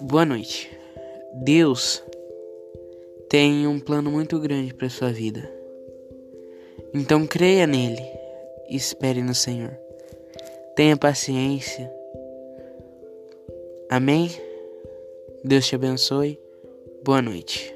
Boa noite. Deus tem um plano muito grande para sua vida. Então creia nele e espere no Senhor. Tenha paciência. Amém? Deus te abençoe. Boa noite.